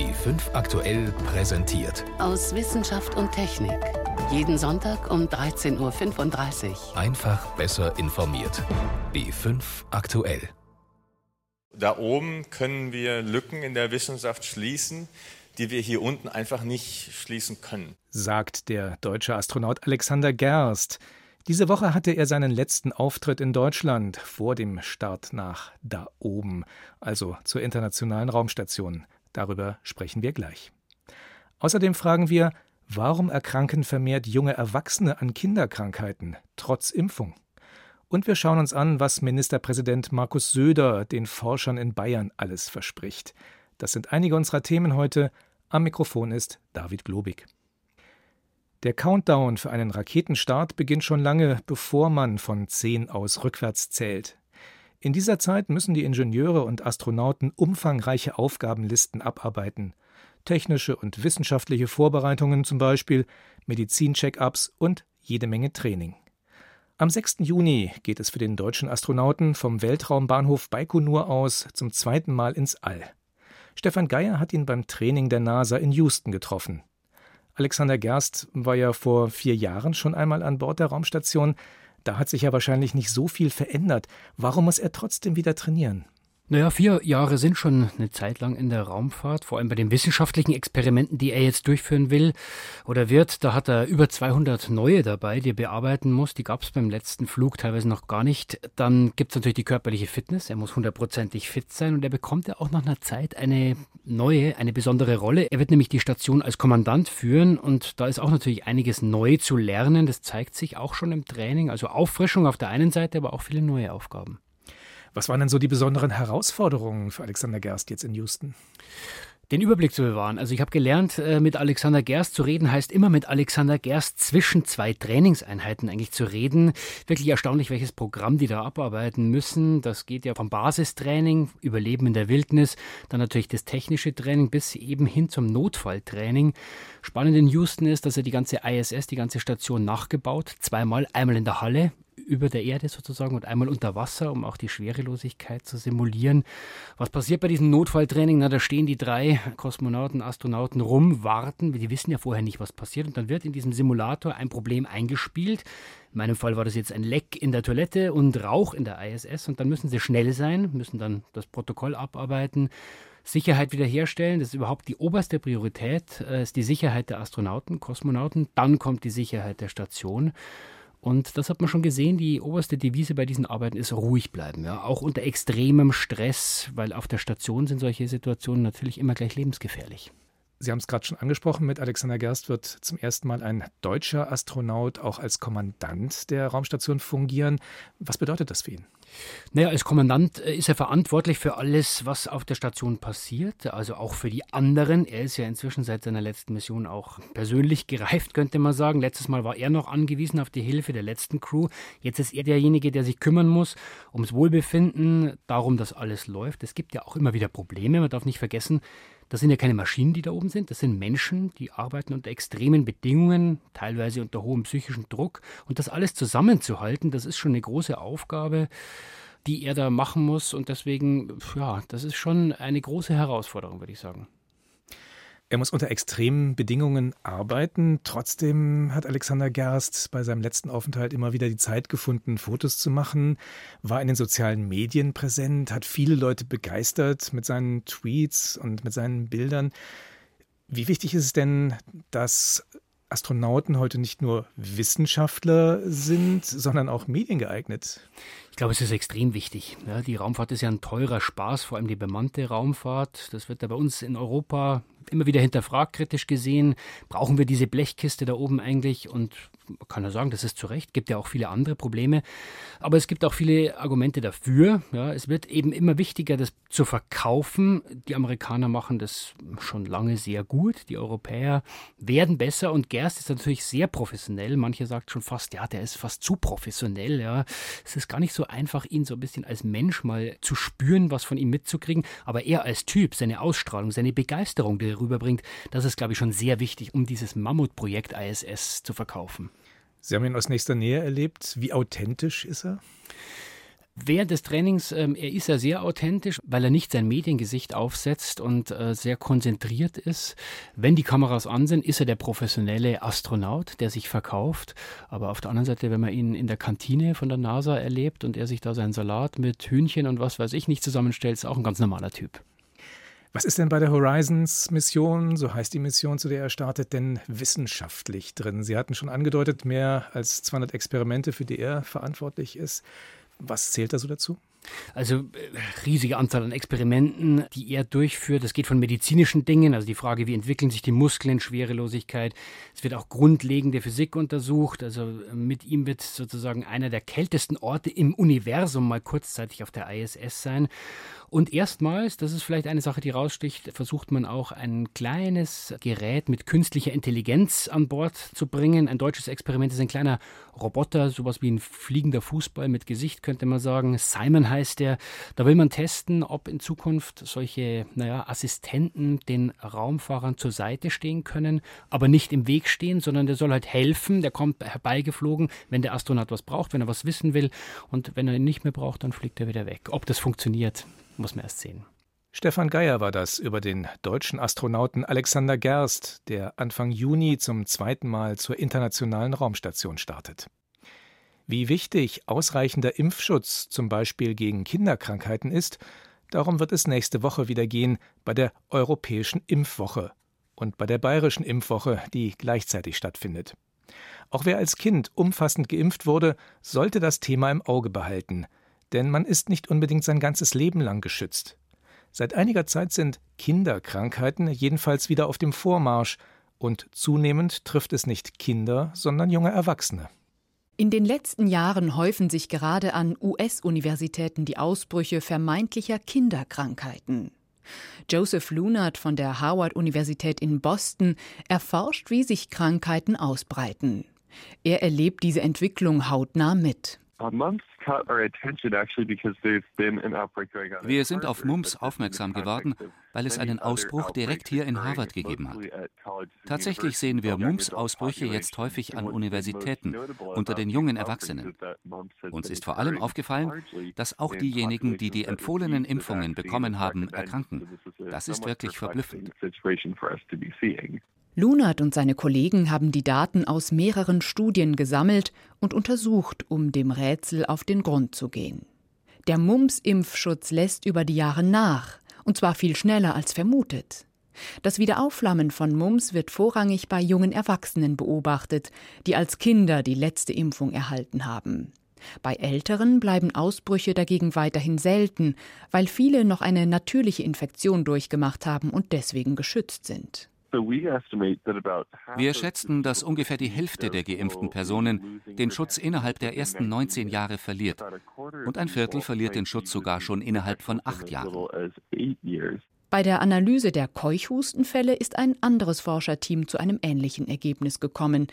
B5 aktuell präsentiert. Aus Wissenschaft und Technik. Jeden Sonntag um 13.35 Uhr. Einfach besser informiert. B5 aktuell. Da oben können wir Lücken in der Wissenschaft schließen, die wir hier unten einfach nicht schließen können. Sagt der deutsche Astronaut Alexander Gerst. Diese Woche hatte er seinen letzten Auftritt in Deutschland vor dem Start nach da oben, also zur internationalen Raumstation. Darüber sprechen wir gleich. Außerdem fragen wir, warum erkranken vermehrt junge Erwachsene an Kinderkrankheiten trotz Impfung? Und wir schauen uns an, was Ministerpräsident Markus Söder den Forschern in Bayern alles verspricht. Das sind einige unserer Themen heute. Am Mikrofon ist David Globig. Der Countdown für einen Raketenstart beginnt schon lange, bevor man von 10 aus rückwärts zählt. In dieser Zeit müssen die Ingenieure und Astronauten umfangreiche Aufgabenlisten abarbeiten. Technische und wissenschaftliche Vorbereitungen zum Beispiel, Medizin-Check-ups und jede Menge Training. Am 6. Juni geht es für den deutschen Astronauten vom Weltraumbahnhof Baikonur aus zum zweiten Mal ins All. Stefan Geier hat ihn beim Training der NASA in Houston getroffen. Alexander Gerst war ja vor vier Jahren schon einmal an Bord der Raumstation. Da hat sich ja wahrscheinlich nicht so viel verändert. Warum muss er trotzdem wieder trainieren? Naja, vier Jahre sind schon eine Zeit lang in der Raumfahrt, vor allem bei den wissenschaftlichen Experimenten, die er jetzt durchführen will oder wird. Da hat er über 200 neue dabei, die er bearbeiten muss. Die gab es beim letzten Flug teilweise noch gar nicht. Dann gibt es natürlich die körperliche Fitness. Er muss hundertprozentig fit sein und er bekommt ja auch nach einer Zeit eine neue, eine besondere Rolle. Er wird nämlich die Station als Kommandant führen und da ist auch natürlich einiges neu zu lernen. Das zeigt sich auch schon im Training. Also Auffrischung auf der einen Seite, aber auch viele neue Aufgaben. Was waren denn so die besonderen Herausforderungen für Alexander Gerst jetzt in Houston? den Überblick zu bewahren. Also ich habe gelernt, äh, mit Alexander Gerst zu reden, heißt immer mit Alexander Gerst zwischen zwei Trainingseinheiten eigentlich zu reden. Wirklich erstaunlich, welches Programm die da abarbeiten müssen. Das geht ja vom Basistraining, Überleben in der Wildnis, dann natürlich das technische Training bis eben hin zum Notfalltraining. Spannend in Houston ist, dass er die ganze ISS, die ganze Station nachgebaut, zweimal, einmal in der Halle, über der Erde sozusagen und einmal unter Wasser, um auch die Schwerelosigkeit zu simulieren. Was passiert bei diesem Notfalltraining? Na, da stehen die drei Kosmonauten, Astronauten rum, warten. Die wissen ja vorher nicht, was passiert. Und dann wird in diesem Simulator ein Problem eingespielt. In meinem Fall war das jetzt ein Leck in der Toilette und Rauch in der ISS. Und dann müssen sie schnell sein, müssen dann das Protokoll abarbeiten. Sicherheit wiederherstellen, das ist überhaupt die oberste Priorität, äh, ist die Sicherheit der Astronauten, Kosmonauten, dann kommt die Sicherheit der Station. Und das hat man schon gesehen, die oberste Devise bei diesen Arbeiten ist ruhig bleiben, ja, auch unter extremem Stress, weil auf der Station sind solche Situationen natürlich immer gleich lebensgefährlich. Sie haben es gerade schon angesprochen, mit Alexander Gerst wird zum ersten Mal ein deutscher Astronaut auch als Kommandant der Raumstation fungieren. Was bedeutet das für ihn? Naja, als Kommandant äh, ist er verantwortlich für alles, was auf der Station passiert, also auch für die anderen. Er ist ja inzwischen seit seiner letzten Mission auch persönlich gereift, könnte man sagen. Letztes Mal war er noch angewiesen auf die Hilfe der letzten Crew. Jetzt ist er derjenige, der sich kümmern muss ums Wohlbefinden, darum, dass alles läuft. Es gibt ja auch immer wieder Probleme. Man darf nicht vergessen, das sind ja keine Maschinen, die da oben sind, das sind Menschen, die arbeiten unter extremen Bedingungen, teilweise unter hohem psychischen Druck. Und das alles zusammenzuhalten, das ist schon eine große Aufgabe, die er da machen muss. Und deswegen, ja, das ist schon eine große Herausforderung, würde ich sagen. Er muss unter extremen Bedingungen arbeiten. Trotzdem hat Alexander Gerst bei seinem letzten Aufenthalt immer wieder die Zeit gefunden, Fotos zu machen, war in den sozialen Medien präsent, hat viele Leute begeistert mit seinen Tweets und mit seinen Bildern. Wie wichtig ist es denn, dass Astronauten heute nicht nur Wissenschaftler sind, sondern auch mediengeeignet? Ich glaube, es ist extrem wichtig. Ja, die Raumfahrt ist ja ein teurer Spaß, vor allem die bemannte Raumfahrt. Das wird ja bei uns in Europa immer wieder hinterfragt, kritisch gesehen. Brauchen wir diese Blechkiste da oben eigentlich? Und man kann ja sagen, das ist zu Recht. Gibt ja auch viele andere Probleme. Aber es gibt auch viele Argumente dafür. Ja, es wird eben immer wichtiger, das zu verkaufen. Die Amerikaner machen das schon lange sehr gut. Die Europäer werden besser und Gerst ist natürlich sehr professionell. Manche sagen schon fast, ja, der ist fast zu professionell. Ja, es ist gar nicht so einfach, ihn so ein bisschen als Mensch mal zu spüren, was von ihm mitzukriegen. Aber er als Typ, seine Ausstrahlung, seine Begeisterung, die rüberbringt, das ist, glaube ich, schon sehr wichtig, um dieses Mammutprojekt ISS zu verkaufen. Sie haben ihn aus nächster Nähe erlebt. Wie authentisch ist er? Während des Trainings, ähm, er ist ja sehr authentisch, weil er nicht sein Mediengesicht aufsetzt und äh, sehr konzentriert ist. Wenn die Kameras an sind, ist er der professionelle Astronaut, der sich verkauft. Aber auf der anderen Seite, wenn man ihn in der Kantine von der NASA erlebt und er sich da seinen Salat mit Hühnchen und was weiß ich nicht zusammenstellt, ist auch ein ganz normaler Typ. Was ist denn bei der Horizons-Mission, so heißt die Mission, zu der er startet, denn wissenschaftlich drin? Sie hatten schon angedeutet, mehr als 200 Experimente, für die er verantwortlich ist. Was zählt da so dazu? Also äh, riesige Anzahl an Experimenten, die er durchführt. Es geht von medizinischen Dingen, also die Frage, wie entwickeln sich die Muskeln, Schwerelosigkeit. Es wird auch grundlegende Physik untersucht. Also äh, mit ihm wird sozusagen einer der kältesten Orte im Universum mal kurzzeitig auf der ISS sein. Und erstmals, das ist vielleicht eine Sache, die raussticht, versucht man auch ein kleines Gerät mit künstlicher Intelligenz an Bord zu bringen. Ein deutsches Experiment ist ein kleiner Roboter, sowas wie ein fliegender Fußball mit Gesicht, könnte man sagen. Simon heißt der. Da will man testen, ob in Zukunft solche, naja, Assistenten den Raumfahrern zur Seite stehen können, aber nicht im Weg stehen, sondern der soll halt helfen. Der kommt herbeigeflogen, wenn der Astronaut was braucht, wenn er was wissen will. Und wenn er ihn nicht mehr braucht, dann fliegt er wieder weg. Ob das funktioniert, muss man erst sehen. Stefan Geier war das über den deutschen Astronauten Alexander Gerst, der Anfang Juni zum zweiten Mal zur internationalen Raumstation startet. Wie wichtig ausreichender Impfschutz zum Beispiel gegen Kinderkrankheiten ist, darum wird es nächste Woche wieder gehen bei der Europäischen Impfwoche und bei der Bayerischen Impfwoche, die gleichzeitig stattfindet. Auch wer als Kind umfassend geimpft wurde, sollte das Thema im Auge behalten – denn man ist nicht unbedingt sein ganzes Leben lang geschützt. Seit einiger Zeit sind Kinderkrankheiten jedenfalls wieder auf dem Vormarsch, und zunehmend trifft es nicht Kinder, sondern junge Erwachsene. In den letzten Jahren häufen sich gerade an US-Universitäten die Ausbrüche vermeintlicher Kinderkrankheiten. Joseph Lunard von der Harvard-Universität in Boston erforscht, wie sich Krankheiten ausbreiten. Er erlebt diese Entwicklung hautnah mit. Wir sind auf Mumps aufmerksam geworden, weil es einen Ausbruch direkt hier in Harvard gegeben hat. Tatsächlich sehen wir Mumps-Ausbrüche jetzt häufig an Universitäten unter den jungen Erwachsenen. Uns ist vor allem aufgefallen, dass auch diejenigen, die die empfohlenen Impfungen bekommen haben, erkranken. Das ist wirklich verblüffend. Lunert und seine Kollegen haben die Daten aus mehreren Studien gesammelt und untersucht, um dem Rätsel auf den Grund zu gehen. Der Mumps-Impfschutz lässt über die Jahre nach, und zwar viel schneller als vermutet. Das Wiederaufflammen von Mumps wird vorrangig bei jungen Erwachsenen beobachtet, die als Kinder die letzte Impfung erhalten haben. Bei Älteren bleiben Ausbrüche dagegen weiterhin selten, weil viele noch eine natürliche Infektion durchgemacht haben und deswegen geschützt sind. Wir schätzen, dass ungefähr die Hälfte der geimpften Personen den Schutz innerhalb der ersten 19 Jahre verliert. Und ein Viertel verliert den Schutz sogar schon innerhalb von acht Jahren. Bei der Analyse der Keuchhustenfälle ist ein anderes Forscherteam zu einem ähnlichen Ergebnis gekommen.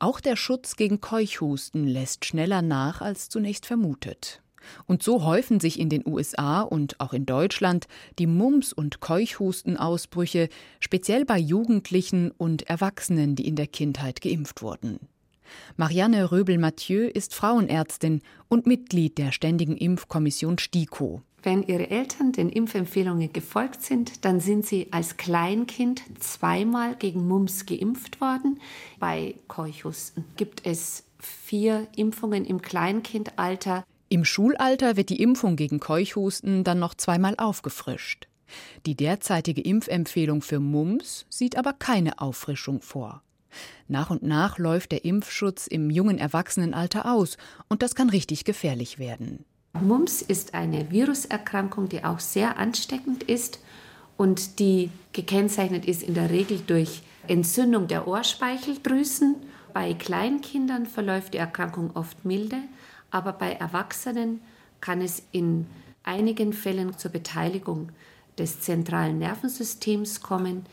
Auch der Schutz gegen Keuchhusten lässt schneller nach als zunächst vermutet. Und so häufen sich in den USA und auch in Deutschland die Mumps- und Keuchhustenausbrüche, speziell bei Jugendlichen und Erwachsenen, die in der Kindheit geimpft wurden. Marianne Röbel-Mathieu ist Frauenärztin und Mitglied der Ständigen Impfkommission STIKO. Wenn Ihre Eltern den Impfempfehlungen gefolgt sind, dann sind Sie als Kleinkind zweimal gegen Mumps geimpft worden. Bei Keuchhusten gibt es vier Impfungen im Kleinkindalter. Im Schulalter wird die Impfung gegen Keuchhusten dann noch zweimal aufgefrischt. Die derzeitige Impfempfehlung für Mumps sieht aber keine Auffrischung vor. Nach und nach läuft der Impfschutz im jungen Erwachsenenalter aus und das kann richtig gefährlich werden. Mumps ist eine Viruserkrankung, die auch sehr ansteckend ist und die gekennzeichnet ist in der Regel durch Entzündung der Ohrspeicheldrüsen. Bei Kleinkindern verläuft die Erkrankung oft milde, aber bei Erwachsenen kann es in einigen Fällen zur Beteiligung des zentralen Nervensystems kommen,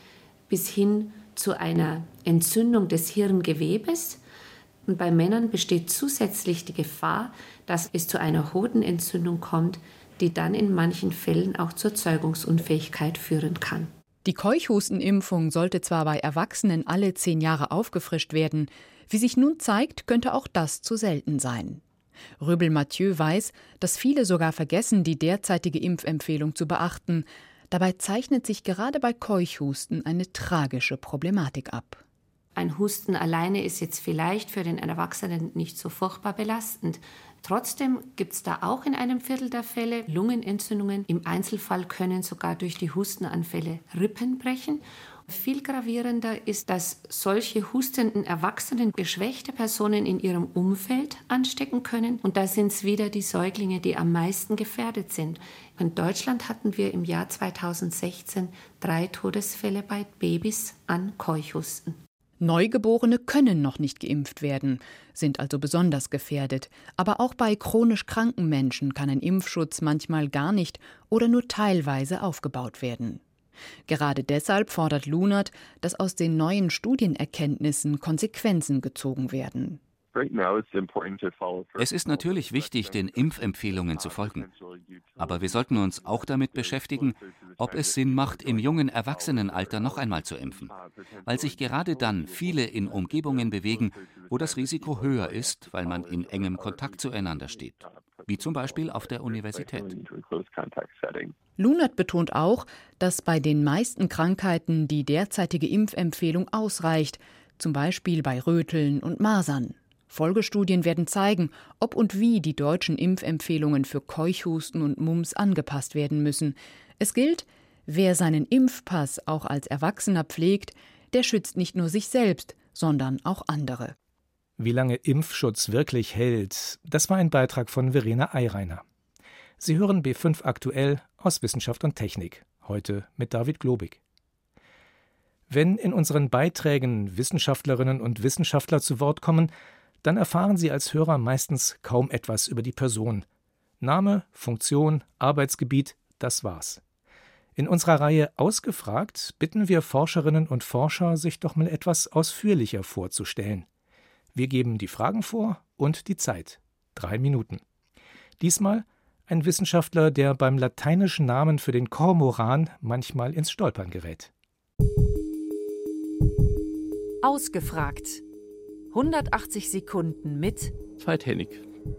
bis hin zu einer Entzündung des Hirngewebes. Und bei Männern besteht zusätzlich die Gefahr, dass es zu einer Hodenentzündung kommt, die dann in manchen Fällen auch zur Zeugungsunfähigkeit führen kann. Die Keuchhustenimpfung sollte zwar bei Erwachsenen alle zehn Jahre aufgefrischt werden, wie sich nun zeigt, könnte auch das zu selten sein. Röbel Mathieu weiß, dass viele sogar vergessen, die derzeitige Impfempfehlung zu beachten. Dabei zeichnet sich gerade bei Keuchhusten eine tragische Problematik ab. Ein Husten alleine ist jetzt vielleicht für den Erwachsenen nicht so furchtbar belastend. Trotzdem gibt es da auch in einem Viertel der Fälle Lungenentzündungen. Im Einzelfall können sogar durch die Hustenanfälle Rippen brechen. Viel gravierender ist, dass solche hustenden Erwachsenen geschwächte Personen in ihrem Umfeld anstecken können. Und da sind es wieder die Säuglinge, die am meisten gefährdet sind. In Deutschland hatten wir im Jahr 2016 drei Todesfälle bei Babys an Keuchhusten. Neugeborene können noch nicht geimpft werden, sind also besonders gefährdet. Aber auch bei chronisch kranken Menschen kann ein Impfschutz manchmal gar nicht oder nur teilweise aufgebaut werden. Gerade deshalb fordert Lunert, dass aus den neuen Studienerkenntnissen Konsequenzen gezogen werden. Es ist natürlich wichtig, den Impfempfehlungen zu folgen. Aber wir sollten uns auch damit beschäftigen, ob es Sinn macht, im jungen Erwachsenenalter noch einmal zu impfen. Weil sich gerade dann viele in Umgebungen bewegen, wo das Risiko höher ist, weil man in engem Kontakt zueinander steht. Wie zum Beispiel auf der Universität. Lunert betont auch, dass bei den meisten Krankheiten die derzeitige Impfempfehlung ausreicht, zum Beispiel bei Röteln und Masern. Folgestudien werden zeigen, ob und wie die deutschen Impfempfehlungen für Keuchhusten und Mumps angepasst werden müssen. Es gilt, wer seinen Impfpass auch als Erwachsener pflegt, der schützt nicht nur sich selbst, sondern auch andere. Wie lange Impfschutz wirklich hält, das war ein Beitrag von Verena Eireiner. Sie hören B5 aktuell aus Wissenschaft und Technik, heute mit David Globig. Wenn in unseren Beiträgen Wissenschaftlerinnen und Wissenschaftler zu Wort kommen, dann erfahren Sie als Hörer meistens kaum etwas über die Person. Name, Funktion, Arbeitsgebiet, das war's. In unserer Reihe Ausgefragt bitten wir Forscherinnen und Forscher, sich doch mal etwas ausführlicher vorzustellen. Wir geben die Fragen vor und die Zeit. Drei Minuten. Diesmal ein Wissenschaftler, der beim lateinischen Namen für den Kormoran manchmal ins Stolpern gerät. Ausgefragt 180 Sekunden mit Veit Hennig.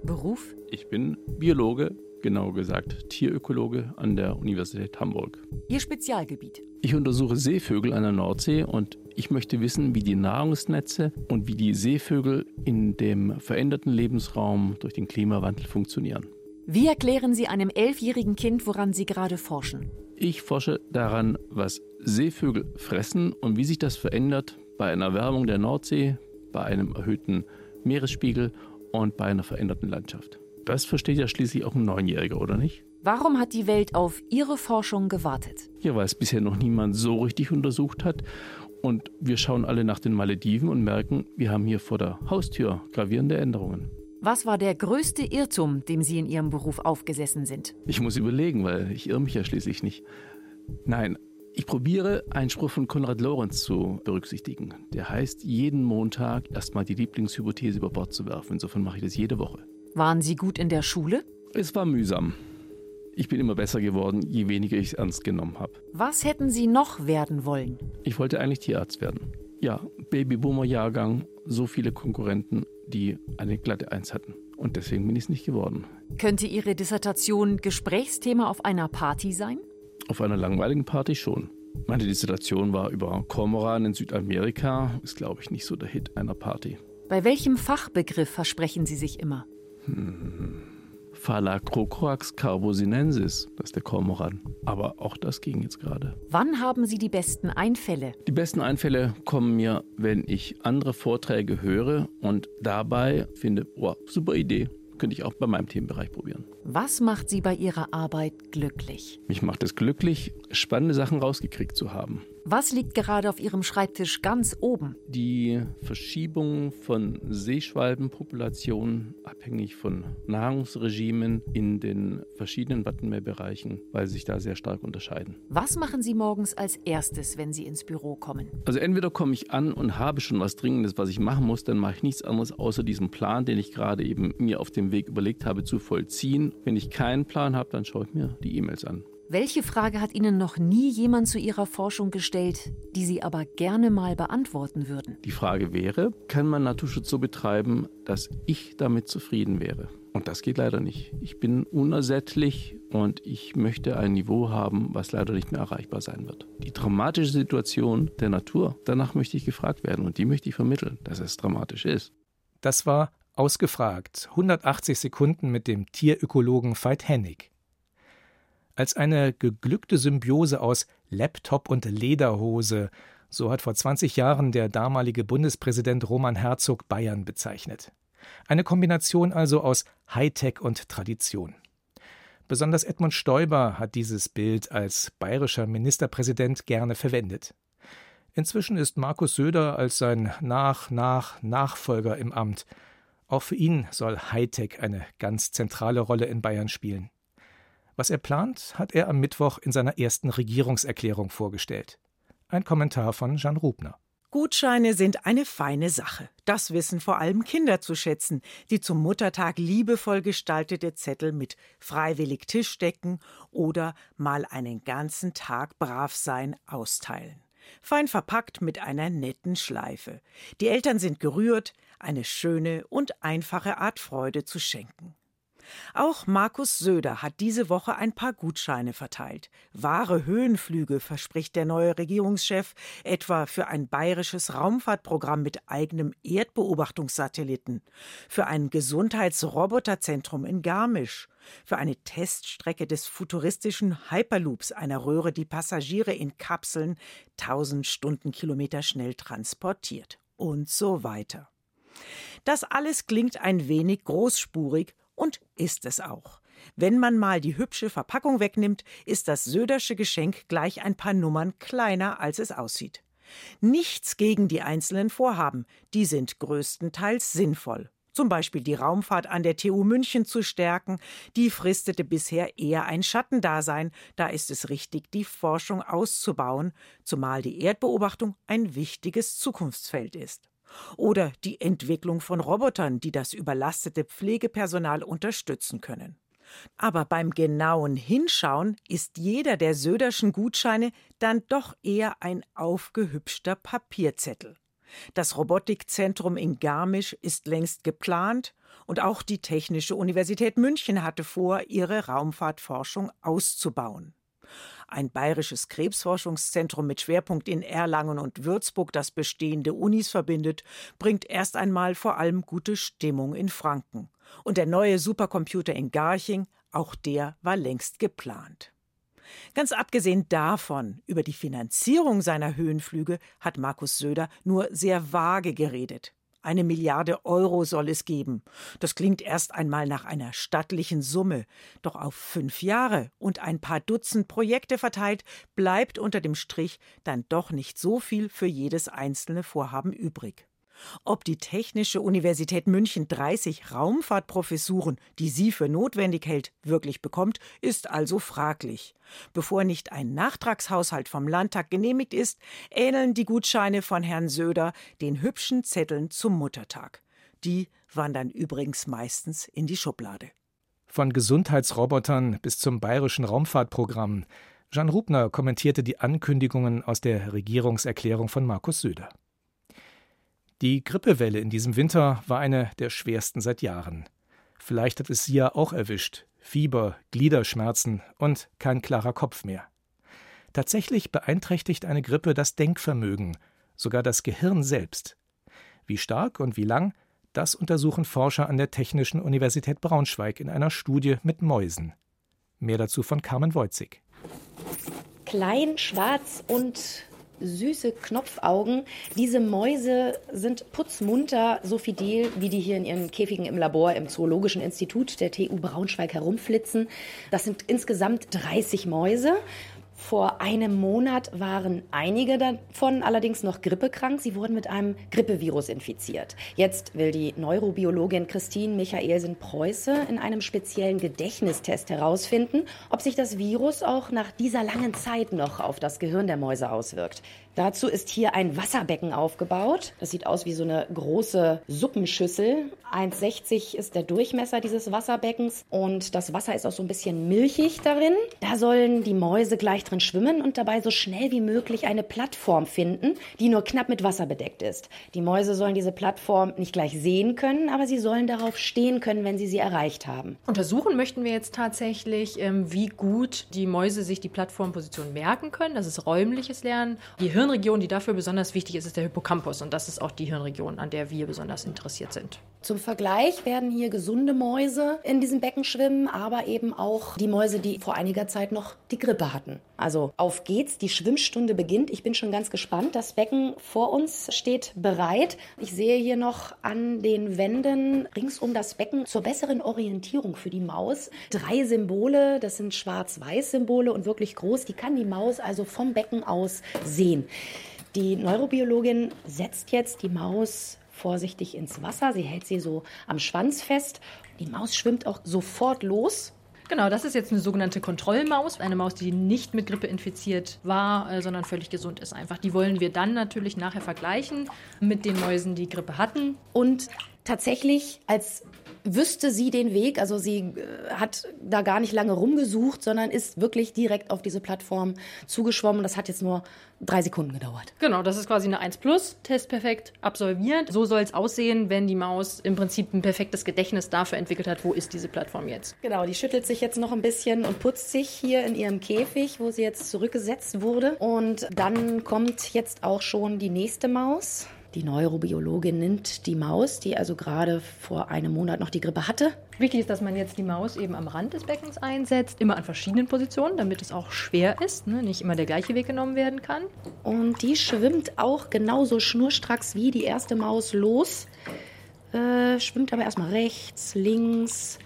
Beruf? Ich bin Biologe, genau gesagt Tierökologe an der Universität Hamburg. Ihr Spezialgebiet? Ich untersuche Seevögel an der Nordsee und ich möchte wissen, wie die Nahrungsnetze und wie die Seevögel in dem veränderten Lebensraum durch den Klimawandel funktionieren. Wie erklären Sie einem elfjährigen Kind, woran Sie gerade forschen? Ich forsche daran, was Seevögel fressen und wie sich das verändert bei einer Erwärmung der Nordsee, bei einem erhöhten Meeresspiegel und bei einer veränderten Landschaft. Das versteht ja schließlich auch ein Neunjähriger, oder nicht? Warum hat die Welt auf Ihre Forschung gewartet? Ja, weil es bisher noch niemand so richtig untersucht hat. Und wir schauen alle nach den Malediven und merken, wir haben hier vor der Haustür gravierende Änderungen. Was war der größte Irrtum, dem Sie in Ihrem Beruf aufgesessen sind? Ich muss überlegen, weil ich irre mich ja schließlich nicht. Nein, ich probiere, einen Spruch von Konrad Lorenz zu berücksichtigen. Der heißt, jeden Montag erstmal die Lieblingshypothese über Bord zu werfen. Insofern mache ich das jede Woche. Waren Sie gut in der Schule? Es war mühsam. Ich bin immer besser geworden, je weniger ich es ernst genommen habe. Was hätten Sie noch werden wollen? Ich wollte eigentlich Tierarzt werden. Ja, Babyboomer-Jahrgang, so viele Konkurrenten, die eine glatte Eins hatten. Und deswegen bin ich es nicht geworden. Könnte Ihre Dissertation Gesprächsthema auf einer Party sein? Auf einer langweiligen Party schon. Meine Dissertation war über Kormoran in Südamerika. Ist, glaube ich, nicht so der Hit einer Party. Bei welchem Fachbegriff versprechen Sie sich immer? Hm. Phalacrocorax carbosinensis, das ist der Kormoran. Aber auch das ging jetzt gerade. Wann haben Sie die besten Einfälle? Die besten Einfälle kommen mir, wenn ich andere Vorträge höre und dabei finde, oh, super Idee, könnte ich auch bei meinem Themenbereich probieren. Was macht Sie bei Ihrer Arbeit glücklich? Mich macht es glücklich, spannende Sachen rausgekriegt zu haben. Was liegt gerade auf Ihrem Schreibtisch ganz oben? Die Verschiebung von Seeschwalbenpopulationen abhängig von Nahrungsregimen in den verschiedenen Wattenmeerbereichen, weil sie sich da sehr stark unterscheiden. Was machen Sie morgens als erstes, wenn Sie ins Büro kommen? Also entweder komme ich an und habe schon was Dringendes, was ich machen muss, dann mache ich nichts anderes außer diesen Plan, den ich gerade eben mir auf dem Weg überlegt habe, zu vollziehen. Wenn ich keinen Plan habe, dann schaue ich mir die E-Mails an. Welche Frage hat Ihnen noch nie jemand zu Ihrer Forschung gestellt, die Sie aber gerne mal beantworten würden? Die Frage wäre, kann man Naturschutz so betreiben, dass ich damit zufrieden wäre? Und das geht leider nicht. Ich bin unersättlich und ich möchte ein Niveau haben, was leider nicht mehr erreichbar sein wird. Die dramatische Situation der Natur, danach möchte ich gefragt werden und die möchte ich vermitteln, dass es dramatisch ist. Das war ausgefragt. 180 Sekunden mit dem Tierökologen Veit Hennig. Als eine geglückte Symbiose aus Laptop und Lederhose, so hat vor 20 Jahren der damalige Bundespräsident Roman Herzog Bayern bezeichnet. Eine Kombination also aus Hightech und Tradition. Besonders Edmund Stoiber hat dieses Bild als bayerischer Ministerpräsident gerne verwendet. Inzwischen ist Markus Söder als sein Nach-Nach-Nachfolger im Amt. Auch für ihn soll Hightech eine ganz zentrale Rolle in Bayern spielen. Was er plant, hat er am Mittwoch in seiner ersten Regierungserklärung vorgestellt. Ein Kommentar von Jan Rubner. Gutscheine sind eine feine Sache. Das wissen vor allem Kinder zu schätzen, die zum Muttertag liebevoll gestaltete Zettel mit freiwillig Tischdecken oder mal einen ganzen Tag brav sein austeilen. Fein verpackt mit einer netten Schleife. Die Eltern sind gerührt, eine schöne und einfache Art Freude zu schenken. Auch Markus Söder hat diese Woche ein paar Gutscheine verteilt. Wahre Höhenflüge verspricht der neue Regierungschef, etwa für ein bayerisches Raumfahrtprogramm mit eigenem Erdbeobachtungssatelliten, für ein Gesundheitsroboterzentrum in Garmisch, für eine Teststrecke des futuristischen Hyperloops, einer Röhre, die Passagiere in Kapseln 1000 Stundenkilometer schnell transportiert und so weiter. Das alles klingt ein wenig großspurig und ist es auch. Wenn man mal die hübsche Verpackung wegnimmt, ist das Södersche Geschenk gleich ein paar Nummern kleiner, als es aussieht. Nichts gegen die einzelnen Vorhaben, die sind größtenteils sinnvoll. Zum Beispiel die Raumfahrt an der TU München zu stärken, die fristete bisher eher ein Schattendasein, da ist es richtig, die Forschung auszubauen, zumal die Erdbeobachtung ein wichtiges Zukunftsfeld ist. Oder die Entwicklung von Robotern, die das überlastete Pflegepersonal unterstützen können. Aber beim genauen Hinschauen ist jeder der Söderschen Gutscheine dann doch eher ein aufgehübschter Papierzettel. Das Robotikzentrum in Garmisch ist längst geplant und auch die Technische Universität München hatte vor, ihre Raumfahrtforschung auszubauen. Ein bayerisches Krebsforschungszentrum mit Schwerpunkt in Erlangen und Würzburg, das bestehende Unis verbindet, bringt erst einmal vor allem gute Stimmung in Franken. Und der neue Supercomputer in Garching, auch der war längst geplant. Ganz abgesehen davon, über die Finanzierung seiner Höhenflüge hat Markus Söder nur sehr vage geredet. Eine Milliarde Euro soll es geben. Das klingt erst einmal nach einer stattlichen Summe. Doch auf fünf Jahre und ein paar Dutzend Projekte verteilt, bleibt unter dem Strich dann doch nicht so viel für jedes einzelne Vorhaben übrig. Ob die Technische Universität München 30 Raumfahrtprofessuren, die sie für notwendig hält, wirklich bekommt, ist also fraglich. Bevor nicht ein Nachtragshaushalt vom Landtag genehmigt ist, ähneln die Gutscheine von Herrn Söder den hübschen Zetteln zum Muttertag. Die wandern übrigens meistens in die Schublade. Von Gesundheitsrobotern bis zum bayerischen Raumfahrtprogramm. Jan Rubner kommentierte die Ankündigungen aus der Regierungserklärung von Markus Söder. Die Grippewelle in diesem Winter war eine der schwersten seit Jahren. Vielleicht hat es Sie ja auch erwischt. Fieber, Gliederschmerzen und kein klarer Kopf mehr. Tatsächlich beeinträchtigt eine Grippe das Denkvermögen, sogar das Gehirn selbst. Wie stark und wie lang, das untersuchen Forscher an der Technischen Universität Braunschweig in einer Studie mit Mäusen. Mehr dazu von Carmen Wojcik. Klein, schwarz und süße Knopfaugen. Diese Mäuse sind putzmunter, so fidel, wie die hier in ihren Käfigen im Labor im Zoologischen Institut der TU Braunschweig herumflitzen. Das sind insgesamt 30 Mäuse. Vor einem Monat waren einige davon allerdings noch grippekrank. Sie wurden mit einem Grippevirus infiziert. Jetzt will die Neurobiologin Christine Michaelsen-Preuße in einem speziellen Gedächtnistest herausfinden, ob sich das Virus auch nach dieser langen Zeit noch auf das Gehirn der Mäuse auswirkt. Dazu ist hier ein Wasserbecken aufgebaut. Das sieht aus wie so eine große Suppenschüssel. 1,60 ist der Durchmesser dieses Wasserbeckens und das Wasser ist auch so ein bisschen milchig darin. Da sollen die Mäuse gleich drin schwimmen und dabei so schnell wie möglich eine Plattform finden, die nur knapp mit Wasser bedeckt ist. Die Mäuse sollen diese Plattform nicht gleich sehen können, aber sie sollen darauf stehen können, wenn sie sie erreicht haben. Untersuchen möchten wir jetzt tatsächlich, ähm, wie gut die Mäuse sich die Plattformposition merken können. Das ist räumliches Lernen. Die Hirnregion, die dafür besonders wichtig ist, ist der Hippocampus und das ist auch die Hirnregion, an der wir besonders interessiert sind. Zum Vergleich werden hier gesunde Mäuse in diesem Becken schwimmen, aber eben auch die Mäuse, die vor einiger Zeit noch die Grippe hatten. Also auf geht's, die Schwimmstunde beginnt. Ich bin schon ganz gespannt. Das Becken vor uns steht bereit. Ich sehe hier noch an den Wänden rings um das Becken zur besseren Orientierung für die Maus drei Symbole. Das sind Schwarz-Weiß-Symbole und wirklich groß. Die kann die Maus also vom Becken aus sehen. Die Neurobiologin setzt jetzt die Maus vorsichtig ins Wasser. Sie hält sie so am Schwanz fest. Die Maus schwimmt auch sofort los. Genau, das ist jetzt eine sogenannte Kontrollmaus, eine Maus, die nicht mit Grippe infiziert war, äh, sondern völlig gesund ist einfach. Die wollen wir dann natürlich nachher vergleichen mit den Mäusen, die Grippe hatten. Und tatsächlich als wüsste sie den Weg. Also sie äh, hat da gar nicht lange rumgesucht, sondern ist wirklich direkt auf diese Plattform zugeschwommen. Das hat jetzt nur drei Sekunden gedauert. Genau, das ist quasi eine 1 Plus, Test perfekt absolviert. So soll es aussehen, wenn die Maus im Prinzip ein perfektes Gedächtnis dafür entwickelt hat, wo ist diese Plattform jetzt. Genau, die schüttelt sich jetzt noch ein bisschen und putzt sich hier in ihrem Käfig, wo sie jetzt zurückgesetzt wurde. Und dann kommt jetzt auch schon die nächste Maus. Die Neurobiologin nimmt die Maus, die also gerade vor einem Monat noch die Grippe hatte. Wichtig ist, dass man jetzt die Maus eben am Rand des Beckens einsetzt, immer an verschiedenen Positionen, damit es auch schwer ist, ne? nicht immer der gleiche Weg genommen werden kann. Und die schwimmt auch genauso schnurstracks wie die erste Maus los. Äh, schwimmt aber erstmal rechts, links,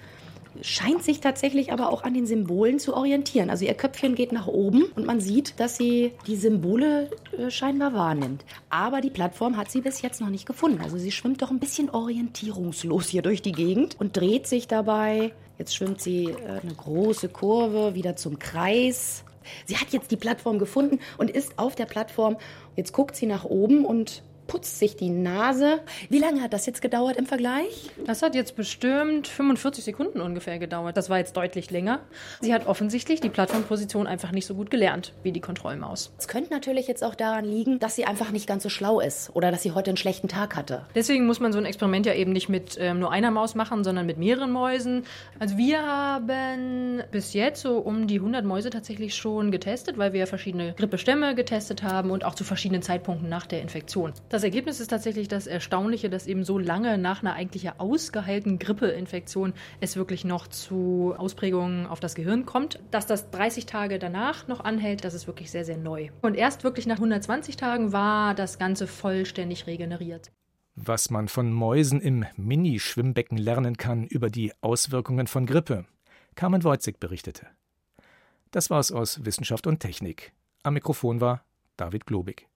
scheint sich tatsächlich aber auch an den Symbolen zu orientieren. Also ihr Köpfchen geht nach oben und man sieht, dass sie die Symbole äh, scheinbar wahrnimmt. Aber die Plattform hat sie bis jetzt noch nicht gefunden. Also sie schwimmt doch ein bisschen orientierungslos hier durch die Gegend und dreht sich dabei. Jetzt schwimmt sie äh, eine große Kurve wieder zum Kreis. Sie hat jetzt die Plattform gefunden und ist auf der Plattform. Jetzt guckt sie nach oben und putzt sich die Nase. Wie lange hat das jetzt gedauert im Vergleich? Das hat jetzt bestimmt 45 Sekunden ungefähr gedauert. Das war jetzt deutlich länger. Sie hat offensichtlich die Plattformposition einfach nicht so gut gelernt wie die Kontrollmaus. Es könnte natürlich jetzt auch daran liegen, dass sie einfach nicht ganz so schlau ist oder dass sie heute einen schlechten Tag hatte. Deswegen muss man so ein Experiment ja eben nicht mit ähm, nur einer Maus machen, sondern mit mehreren Mäusen. Also wir haben bis jetzt so um die 100 Mäuse tatsächlich schon getestet, weil wir verschiedene Grippestämme getestet haben und auch zu verschiedenen Zeitpunkten nach der Infektion. Das Ergebnis ist tatsächlich das Erstaunliche, dass eben so lange nach einer eigentlich ausgeheilten Grippeinfektion es wirklich noch zu Ausprägungen auf das Gehirn kommt. Dass das 30 Tage danach noch anhält, das ist wirklich sehr, sehr neu. Und erst wirklich nach 120 Tagen war das Ganze vollständig regeneriert. Was man von Mäusen im Mini-Schwimmbecken lernen kann über die Auswirkungen von Grippe. Carmen Wojcik berichtete. Das war's aus Wissenschaft und Technik. Am Mikrofon war David Globig.